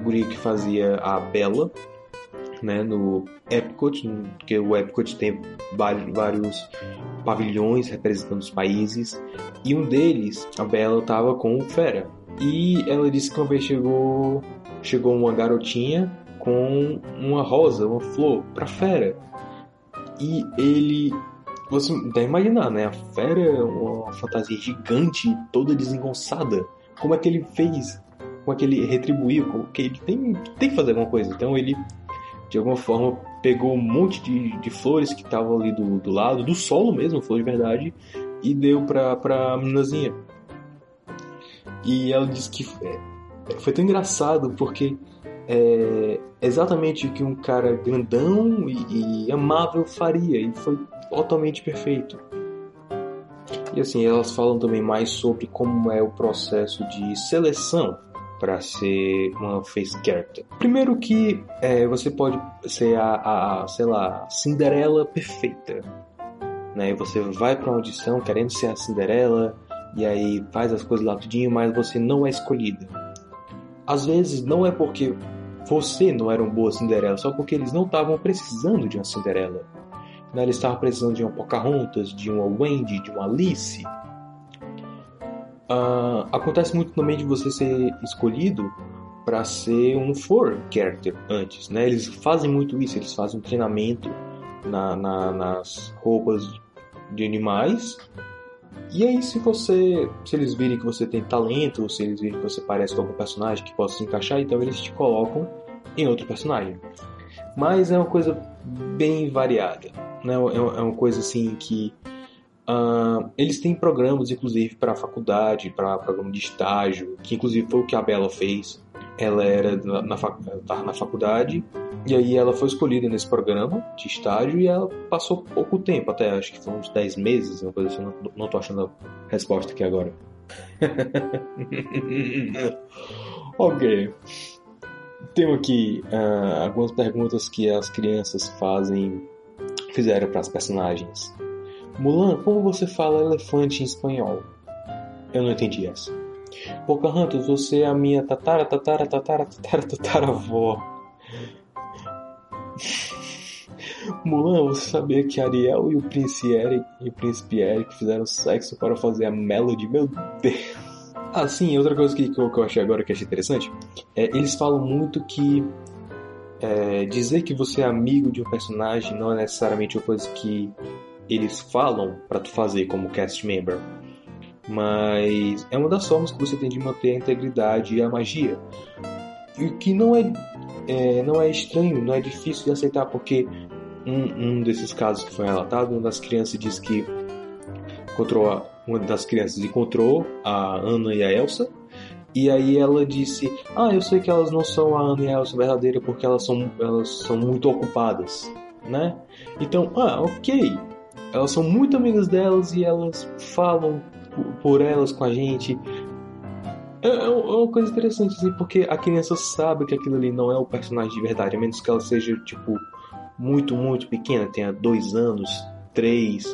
guria que fazia a Bela, né, no Epcot, que o Epcot tem vários pavilhões representando os países, e um deles, a Bela, estava com o Fera. E ela disse que uma vez chegou, chegou uma garotinha com uma rosa, uma flor, para Fera. E ele você deve imaginar, né? A fera é uma fantasia gigante, toda desengonçada. Como é que ele fez? Como é que ele retribuiu? Como que ele tem, tem que fazer alguma coisa. Então ele de alguma forma pegou um monte de, de flores que estavam ali do, do lado, do solo mesmo, flor de verdade, e deu pra, pra meninazinha. E ela disse que é, foi tão engraçado porque é exatamente o que um cara grandão e, e amável faria, e foi totalmente perfeito. E assim, elas falam também mais sobre como é o processo de seleção para ser uma face character. Primeiro que é, você pode ser a, a, sei lá, Cinderela perfeita. Né? Você vai para uma audição querendo ser a Cinderela e aí faz as coisas lá tudinho, mas você não é escolhida. Às vezes não é porque você não era uma boa Cinderela, só porque eles não estavam precisando de uma Cinderela. Né? Eles estavam precisando de uma Pocahontas, de uma Wendy, de uma Alice Uh, acontece muito também de você ser escolhido para ser um for character antes, né? Eles fazem muito isso, eles fazem um treinamento na, na, nas roupas de animais. E aí, se você, se eles virem que você tem talento, ou se eles virem que você parece com algum personagem que possa se encaixar, então eles te colocam em outro personagem. Mas é uma coisa bem variada, né? É, é uma coisa assim que Uh, eles têm programas, inclusive, para faculdade, para programa de estágio, que inclusive foi o que a Bela fez. Ela era na, na, na faculdade e aí ela foi escolhida nesse programa de estágio e ela passou pouco tempo, até acho que foram uns 10 meses, uma coisa assim, não, não tô achando a resposta aqui agora. ok. Tenho aqui uh, algumas perguntas que as crianças fazem, fizeram para as personagens. Mulan, como você fala elefante em espanhol? Eu não entendi essa. Pocahontas, você é a minha tatara, tatara, tatara, tatara, tataravó. Mulan, você sabia que Ariel e o príncipe Eric e o príncipe Eric fizeram sexo para fazer a Melody? Meu Deus! Ah, sim, outra coisa que, que, eu, que eu achei agora que achei interessante é eles falam muito que é, dizer que você é amigo de um personagem não é necessariamente uma coisa que eles falam para tu fazer como cast member. Mas é uma das formas que você tem de manter a integridade e a magia. E o que não é, é, não é estranho, não é difícil de aceitar, porque um, um desses casos que foi relatado, uma das crianças disse que encontrou a, uma das crianças encontrou a Ana e a Elsa e aí ela disse: Ah, eu sei que elas não são a Ana e a Elsa verdadeira porque elas são, elas são muito ocupadas, né? Então, ah, ok. Elas são muito amigas delas e elas falam por elas com a gente. É, é uma coisa interessante, assim, porque a criança sabe que aquilo ali não é o personagem de verdade, a menos que ela seja, tipo, muito, muito pequena, tenha dois anos, três.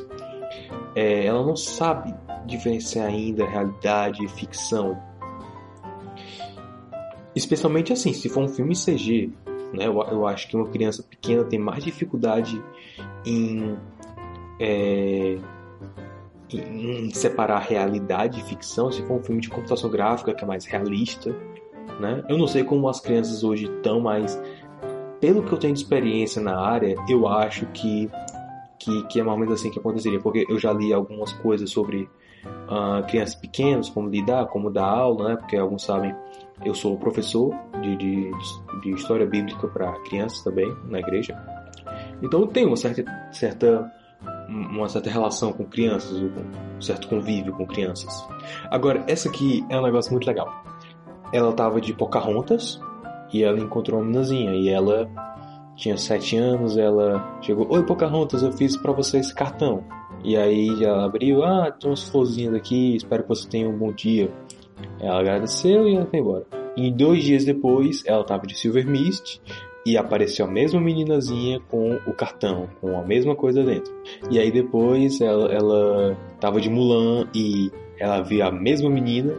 É, ela não sabe diferenciar ainda realidade e ficção. Especialmente assim, se for um filme CG, né? Eu, eu acho que uma criança pequena tem mais dificuldade em, é, em separar realidade e ficção. Se for um filme de computação gráfica que é mais realista, né? Eu não sei como as crianças hoje estão, mas pelo que eu tenho de experiência na área, eu acho que que, que é mais ou menos assim que aconteceria, porque eu já li algumas coisas sobre uh, crianças pequenas, como lidar, como dar aula, né? Porque alguns sabem, eu sou professor de, de, de história bíblica para crianças também na igreja. Então eu tenho uma certa, certa, uma certa relação com crianças, um certo convívio com crianças. Agora, essa aqui é um negócio muito legal. Ela tava de Pocahontas e ela encontrou uma meninazinha e ela tinha sete anos, ela chegou, oi Pocahontas, eu fiz para você esse cartão. E aí ela abriu, ah, tem umas florzinhas aqui, espero que você tenha um bom dia. Ela agradeceu e ela foi embora. E dois dias depois, ela estava de Silver Mist e apareceu a mesma meninazinha com o cartão, com a mesma coisa dentro. E aí depois ela, ela tava de Mulan e ela viu a mesma menina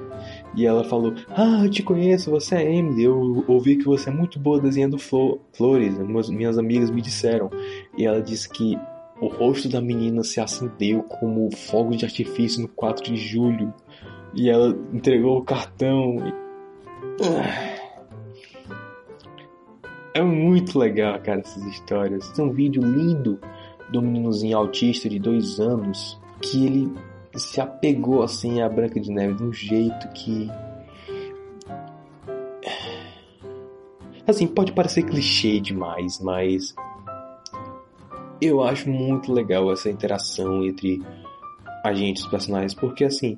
e ela falou: Ah, eu te conheço, você é Emily. Eu ouvi que você é muito boa desenhando flores. Minhas amigas me disseram. E ela disse que o rosto da menina se acendeu como fogo de artifício no 4 de julho. E ela entregou o cartão. É muito legal, cara, essas histórias. Tem um vídeo lindo do meninozinho autista de dois anos que ele se apegou assim à Branca de Neve de um jeito que. Assim, pode parecer clichê demais, mas. Eu acho muito legal essa interação entre a gente os personagens, porque assim.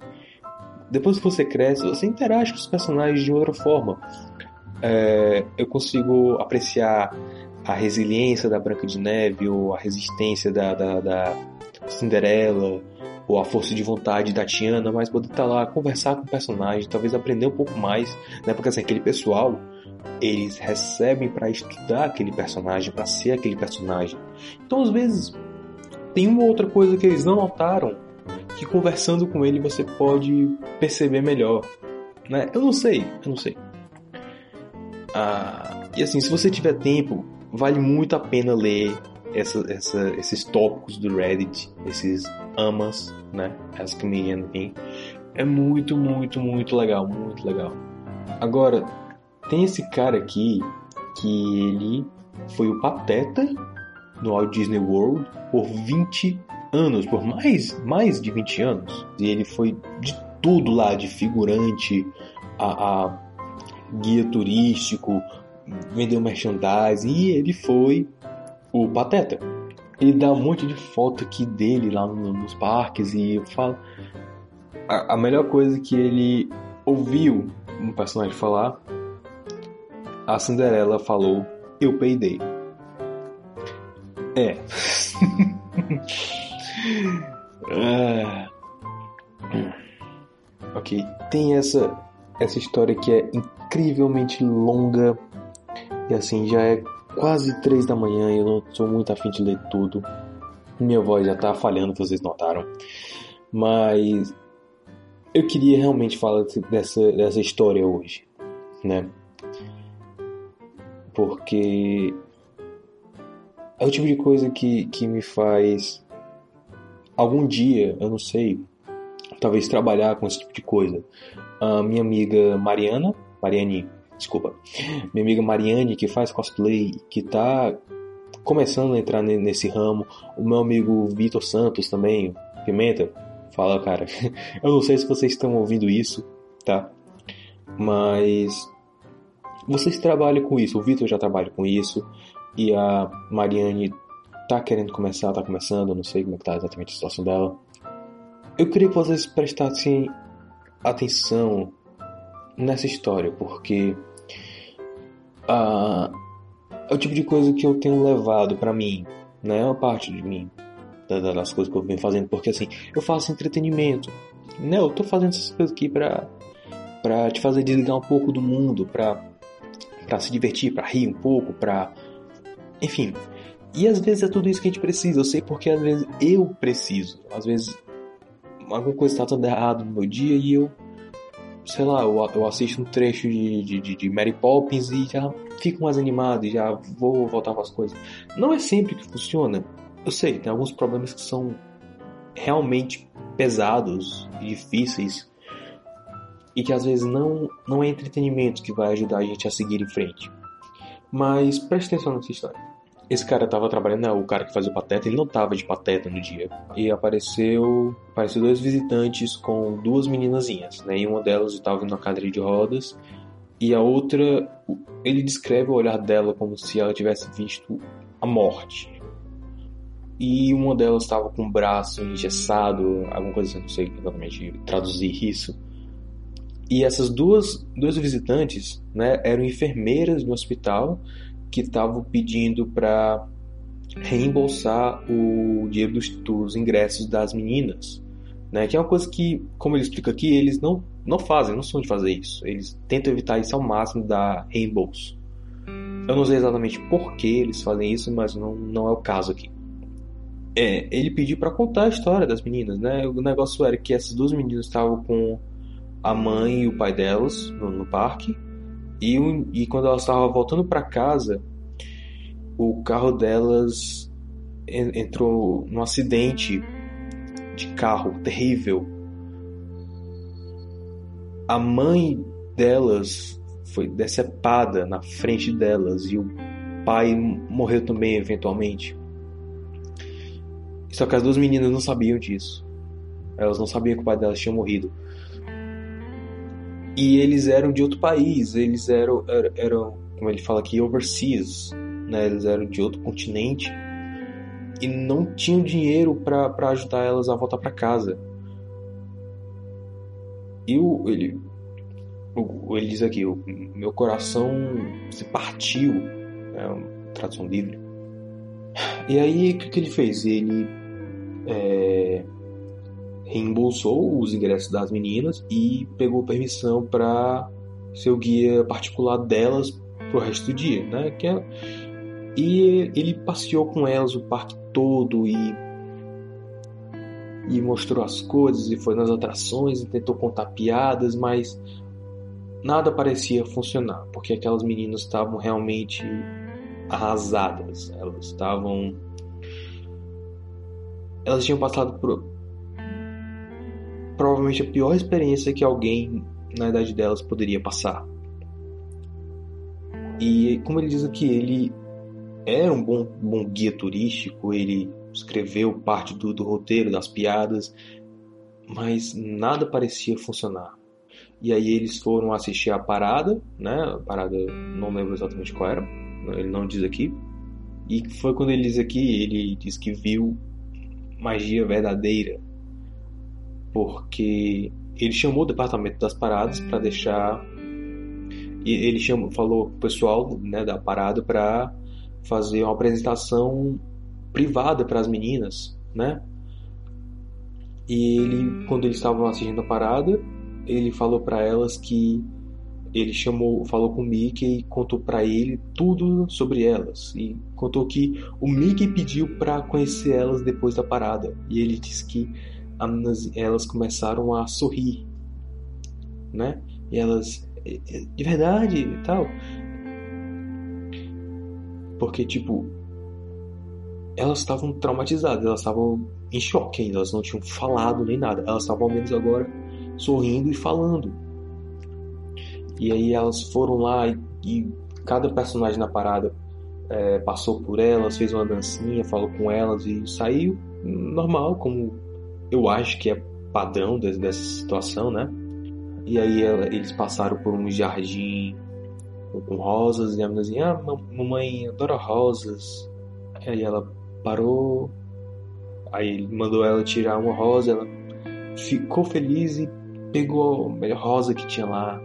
Depois que você cresce, você interage com os personagens de outra forma. É, eu consigo apreciar a resiliência da Branca de Neve ou a resistência da, da, da Cinderela ou a força de vontade da Tiana, mas poder estar tá lá, conversar com o personagem, talvez aprender um pouco mais, né? Porque assim, aquele pessoal, eles recebem para estudar aquele personagem, para ser aquele personagem. Então, às vezes, tem uma outra coisa que eles não notaram, que conversando com ele você pode perceber melhor, né? Eu não sei, eu não sei. Ah, e assim, se você tiver tempo, vale muito a pena ler essa, essa, esses tópicos do Reddit, esses amas, né? Ask Me Anything. É muito, muito, muito legal, muito legal. Agora, tem esse cara aqui que ele foi o Pateta no Walt Disney World por 20 anos, por mais, mais de 20 anos. E ele foi de tudo lá, de figurante a, a guia turístico, vendeu merchandising, e ele foi o Pateta. Ele dá um monte de foto aqui dele lá no, nos parques e eu falo. A, a, melhor coisa que ele ouviu um personagem falar, a Cinderela falou: Eu peidei. É. ah. Ok, tem essa essa história que é incrivelmente longa e assim já é quase três da manhã e eu não sou muito afim de ler tudo. Minha voz já tá falhando, vocês notaram. Mas eu queria realmente falar dessa, dessa história hoje, né? Porque é o tipo de coisa que, que me faz algum dia, eu não sei, talvez trabalhar com esse tipo de coisa. A minha amiga Mariana, Mariane desculpa, minha amiga Mariane, que faz cosplay, que tá começando a entrar nesse ramo, o meu amigo Vitor Santos também, Pimenta, fala, cara, eu não sei se vocês estão ouvindo isso, tá? Mas vocês trabalham com isso, o Vitor já trabalha com isso, e a Mariane tá querendo começar, tá começando, não sei como é que tá exatamente a situação dela. Eu queria que vocês prestassem atenção nessa história, porque ah, é o tipo de coisa que eu tenho levado para mim, né? Uma parte de mim, das coisas que eu venho fazendo, porque assim, eu faço entretenimento, né? Eu tô fazendo essas coisas aqui pra, para te fazer desligar um pouco do mundo, para para se divertir, para rir um pouco, para enfim. E às vezes é tudo isso que a gente precisa. Eu sei porque às vezes eu preciso. Às vezes alguma coisa está dando errado no meu dia e eu sei lá, eu, eu assisto um trecho de, de, de, Mary Poppins e já fico mais animado e já vou voltar para as coisas. Não é sempre que funciona. Eu sei, tem alguns problemas que são realmente pesados e difíceis e que às vezes não, não é entretenimento que vai ajudar a gente a seguir em frente. Mas preste atenção nessa história. Esse cara tava trabalhando, né, o cara que fazia o pateta, ele não tava de pateta no dia. E apareceu, apareceu dois visitantes com duas meninazinhas, né? E uma delas estava na cadeira de rodas e a outra, ele descreve o olhar dela como se ela tivesse visto a morte. E uma delas estava com o braço engessado, alguma coisa assim, não sei exatamente traduzir isso. E essas duas, duas visitantes, né, eram enfermeiras no hospital que estavam pedindo para reembolsar o dinheiro dos, dos, ingressos das meninas, né? Que é uma coisa que, como ele explica aqui, eles não não fazem, não são de fazer isso. Eles tentam evitar isso ao máximo da reembolso. Eu não sei exatamente por que eles fazem isso, mas não, não é o caso aqui. É, ele pediu para contar a história das meninas, né? O negócio era que essas duas meninas estavam com a mãe e o pai delas no, no parque e, e quando elas estavam voltando para casa, o carro delas entrou num acidente de carro terrível. A mãe delas foi decepada na frente delas e o pai morreu também eventualmente. Só que as duas meninas não sabiam disso. Elas não sabiam que o pai delas tinha morrido e eles eram de outro país, eles eram, eram, eram como ele fala aqui, overseas, né? Eles eram de outro continente e não tinham dinheiro para ajudar elas a voltar para casa. E o, ele, o, ele diz aqui: o meu coração se partiu, é uma tradução livre. E aí o que, que ele fez? Ele é, reembolsou os ingressos das meninas e pegou permissão para ser o guia particular delas pro resto do dia, né? Que é... E ele passeou com elas o parque todo e e mostrou as coisas e foi nas atrações e tentou contar piadas, mas nada parecia funcionar, porque aquelas meninas estavam realmente arrasadas. Elas estavam elas tinham passado por provavelmente a pior experiência que alguém na idade delas poderia passar. E como ele diz aqui, ele era um bom, bom guia turístico, ele escreveu parte do, do roteiro, das piadas, mas nada parecia funcionar. E aí eles foram assistir a parada, né? A parada, não lembro exatamente qual era, ele não diz aqui. E foi quando ele diz aqui, ele diz que viu magia verdadeira, porque ele chamou o departamento das paradas para deixar e ele chamou, falou pro pessoal né, da parada para fazer uma apresentação privada para as meninas, né? E ele, quando eles estavam assistindo a parada, ele falou para elas que ele chamou, falou com o Mickey e contou para ele tudo sobre elas e contou que o Mickey pediu para conhecer elas depois da parada e ele disse que elas começaram a sorrir, né? E elas, de verdade e tal. Porque, tipo, elas estavam traumatizadas, elas estavam em choque ainda, elas não tinham falado nem nada. Elas estavam ao menos agora sorrindo e falando. E aí elas foram lá e, e cada personagem na parada é, passou por elas, fez uma dancinha, falou com elas e saiu normal, como eu acho que é padrão dessa situação, né? E aí ela, eles passaram por um jardim com rosas e a menina dizia, ah, mamãe adora rosas. Aí ela parou, aí ele mandou ela tirar uma rosa, ela ficou feliz e pegou a melhor rosa que tinha lá.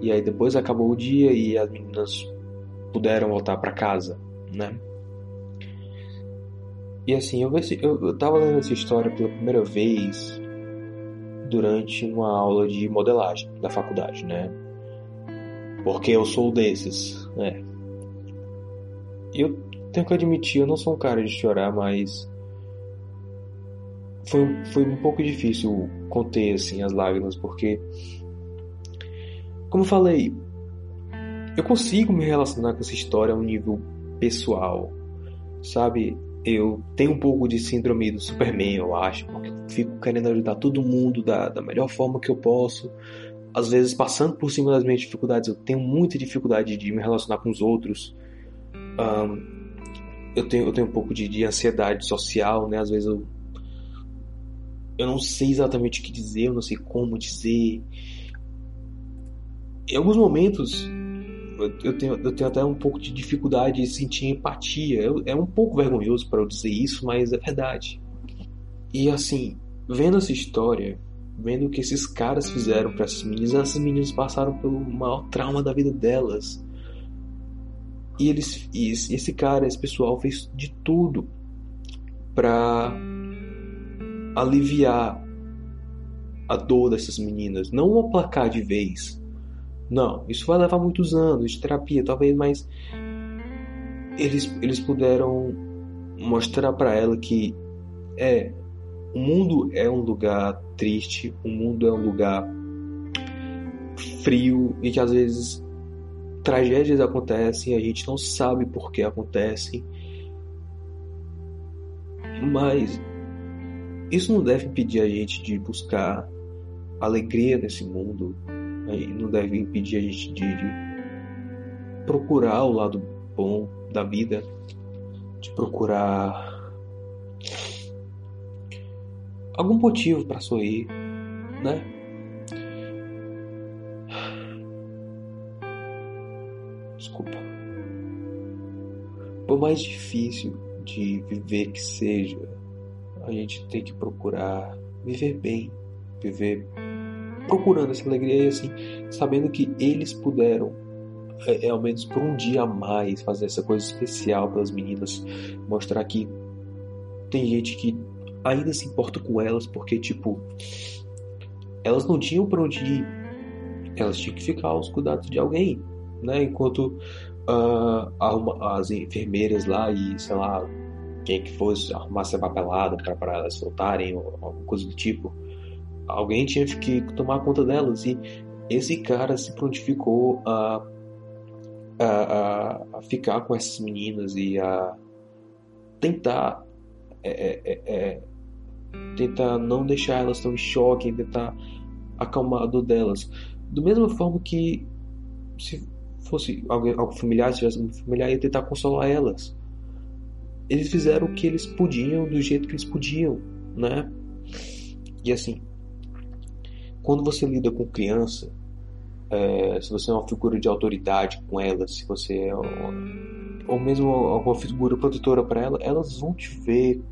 E aí depois acabou o dia e as meninas puderam voltar para casa, né? E assim, eu, eu, tava lendo essa história pela primeira vez durante uma aula de modelagem da faculdade, né? Porque eu sou desses, né? Eu tenho que admitir, eu não sou um cara de chorar, mas foi, foi um pouco difícil conter assim as lágrimas, porque como eu falei, eu consigo me relacionar com essa história a um nível pessoal, sabe? Eu tenho um pouco de síndrome do Superman, eu acho, porque fico querendo ajudar todo mundo da, da melhor forma que eu posso. Às vezes, passando por cima das minhas dificuldades, eu tenho muita dificuldade de me relacionar com os outros. Um, eu, tenho, eu tenho um pouco de, de ansiedade social, né? Às vezes eu, eu não sei exatamente o que dizer, eu não sei como dizer. Em alguns momentos, eu tenho, eu tenho até um pouco de dificuldade de sentir empatia. Eu, é um pouco vergonhoso para eu dizer isso, mas é verdade. E assim, vendo essa história, vendo o que esses caras fizeram para essas meninas, essas meninas passaram pelo maior trauma da vida delas. E eles, e esse cara, esse pessoal fez de tudo para aliviar a dor dessas meninas, não aplacar de vez, não, isso vai levar muitos anos de terapia, talvez, mas eles, eles puderam mostrar para ela que é o mundo é um lugar triste, o mundo é um lugar frio e que às vezes tragédias acontecem, a gente não sabe por que acontecem. Mas isso não deve impedir a gente de buscar alegria nesse mundo, não deve impedir a gente de, de procurar o lado bom da vida, de procurar algum motivo para sorrir, né? Desculpa. Por mais difícil de viver que seja, a gente tem que procurar viver bem, viver procurando essa alegria e assim, sabendo que eles puderam, é, é, ao menos por um dia a mais, fazer essa coisa especial pelas meninas, mostrar que tem gente que ainda se importa com elas, porque, tipo, elas não tinham para onde ir, elas tinham que ficar aos cuidados de alguém, né? Enquanto uh, as enfermeiras lá e, sei lá, quem que fosse arrumasse a papelada para elas soltarem ou alguma coisa do tipo alguém tinha que tomar conta delas e esse cara se prontificou a, a, a ficar com essas meninas e a tentar é, é, é, é, tentar não deixar elas tão em choque, tentar acalmar a dor delas. Do mesma forma que se fosse alguém, algo familiar, se tivesse um familiar, ia tentar consolar elas. Eles fizeram o que eles podiam, do jeito que eles podiam, né? E assim, quando você lida com criança, é, se você é uma figura de autoridade com ela, se você é uma, ou mesmo alguma figura protetora para ela, elas vão te ver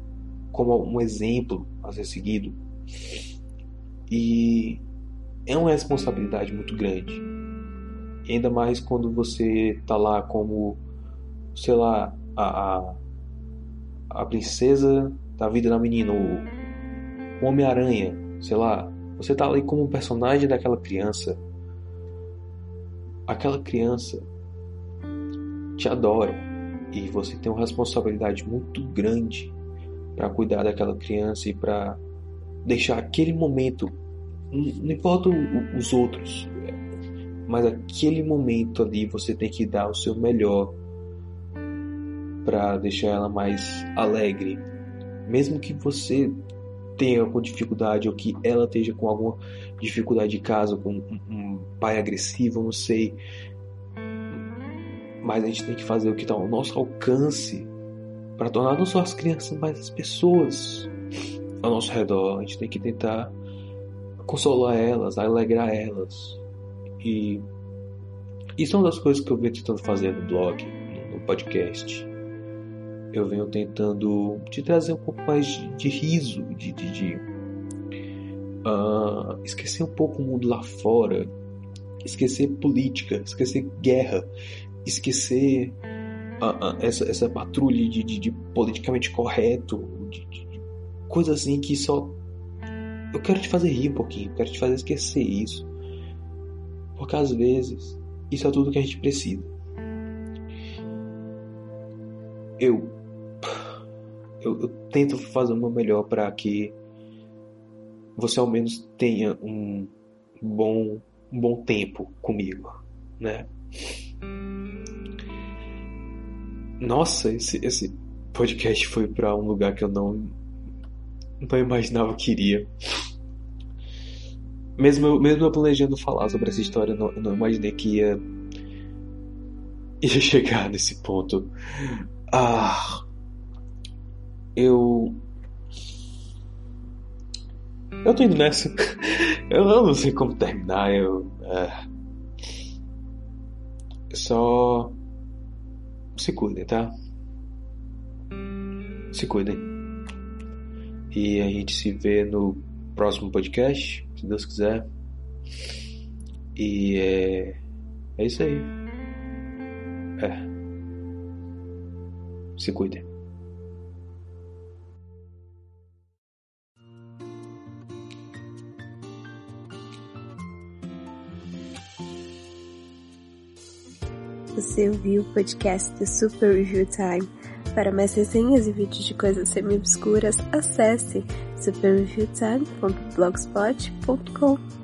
como um exemplo a ser seguido. E é uma responsabilidade muito grande. Ainda mais quando você tá lá como, sei lá, a, a, a princesa da vida da menina, o Homem-Aranha, sei lá, você está ali como um personagem daquela criança. Aquela criança te adora e você tem uma responsabilidade muito grande para cuidar daquela criança e para deixar aquele momento, não importa os outros, mas aquele momento ali você tem que dar o seu melhor para deixar ela mais alegre, mesmo que você tenha com dificuldade ou que ela esteja com alguma dificuldade de casa, com um, um pai agressivo, não sei. Mas a gente tem que fazer o que está ao nosso alcance para tornar não só as crianças, mas as pessoas ao nosso redor. A gente tem que tentar consolar elas, alegrar elas. E isso é uma das coisas que eu venho tentando fazer no blog, no podcast eu venho tentando te trazer um pouco mais de, de riso, de, de, de uh, esquecer um pouco o mundo lá fora, esquecer política, esquecer guerra, esquecer uh, uh, essa, essa patrulha de, de, de politicamente correto, de, de, coisa assim que só eu quero te fazer rir um pouquinho, quero te fazer esquecer isso. Porque às vezes isso é tudo que a gente precisa. Eu eu, eu tento fazer o meu melhor para que você ao menos tenha um bom um bom tempo comigo, né? Nossa, esse, esse podcast foi para um lugar que eu não não imaginava que iria. Mesmo eu, mesmo eu planejando falar sobre essa história, eu não, eu não imaginei que ia, ia chegar nesse ponto. Ah, eu. Eu tô indo nessa. Eu não sei como terminar. Eu. É, só. Se cuidem, tá? Se cuidem. E a gente se vê no próximo podcast, se Deus quiser. E é. É isso aí. É. Se cuidem. Você ouviu o podcast do Super Review Time. Para mais resenhas e vídeos de coisas semi-obscuras, acesse superreviewtime.blogspot.com.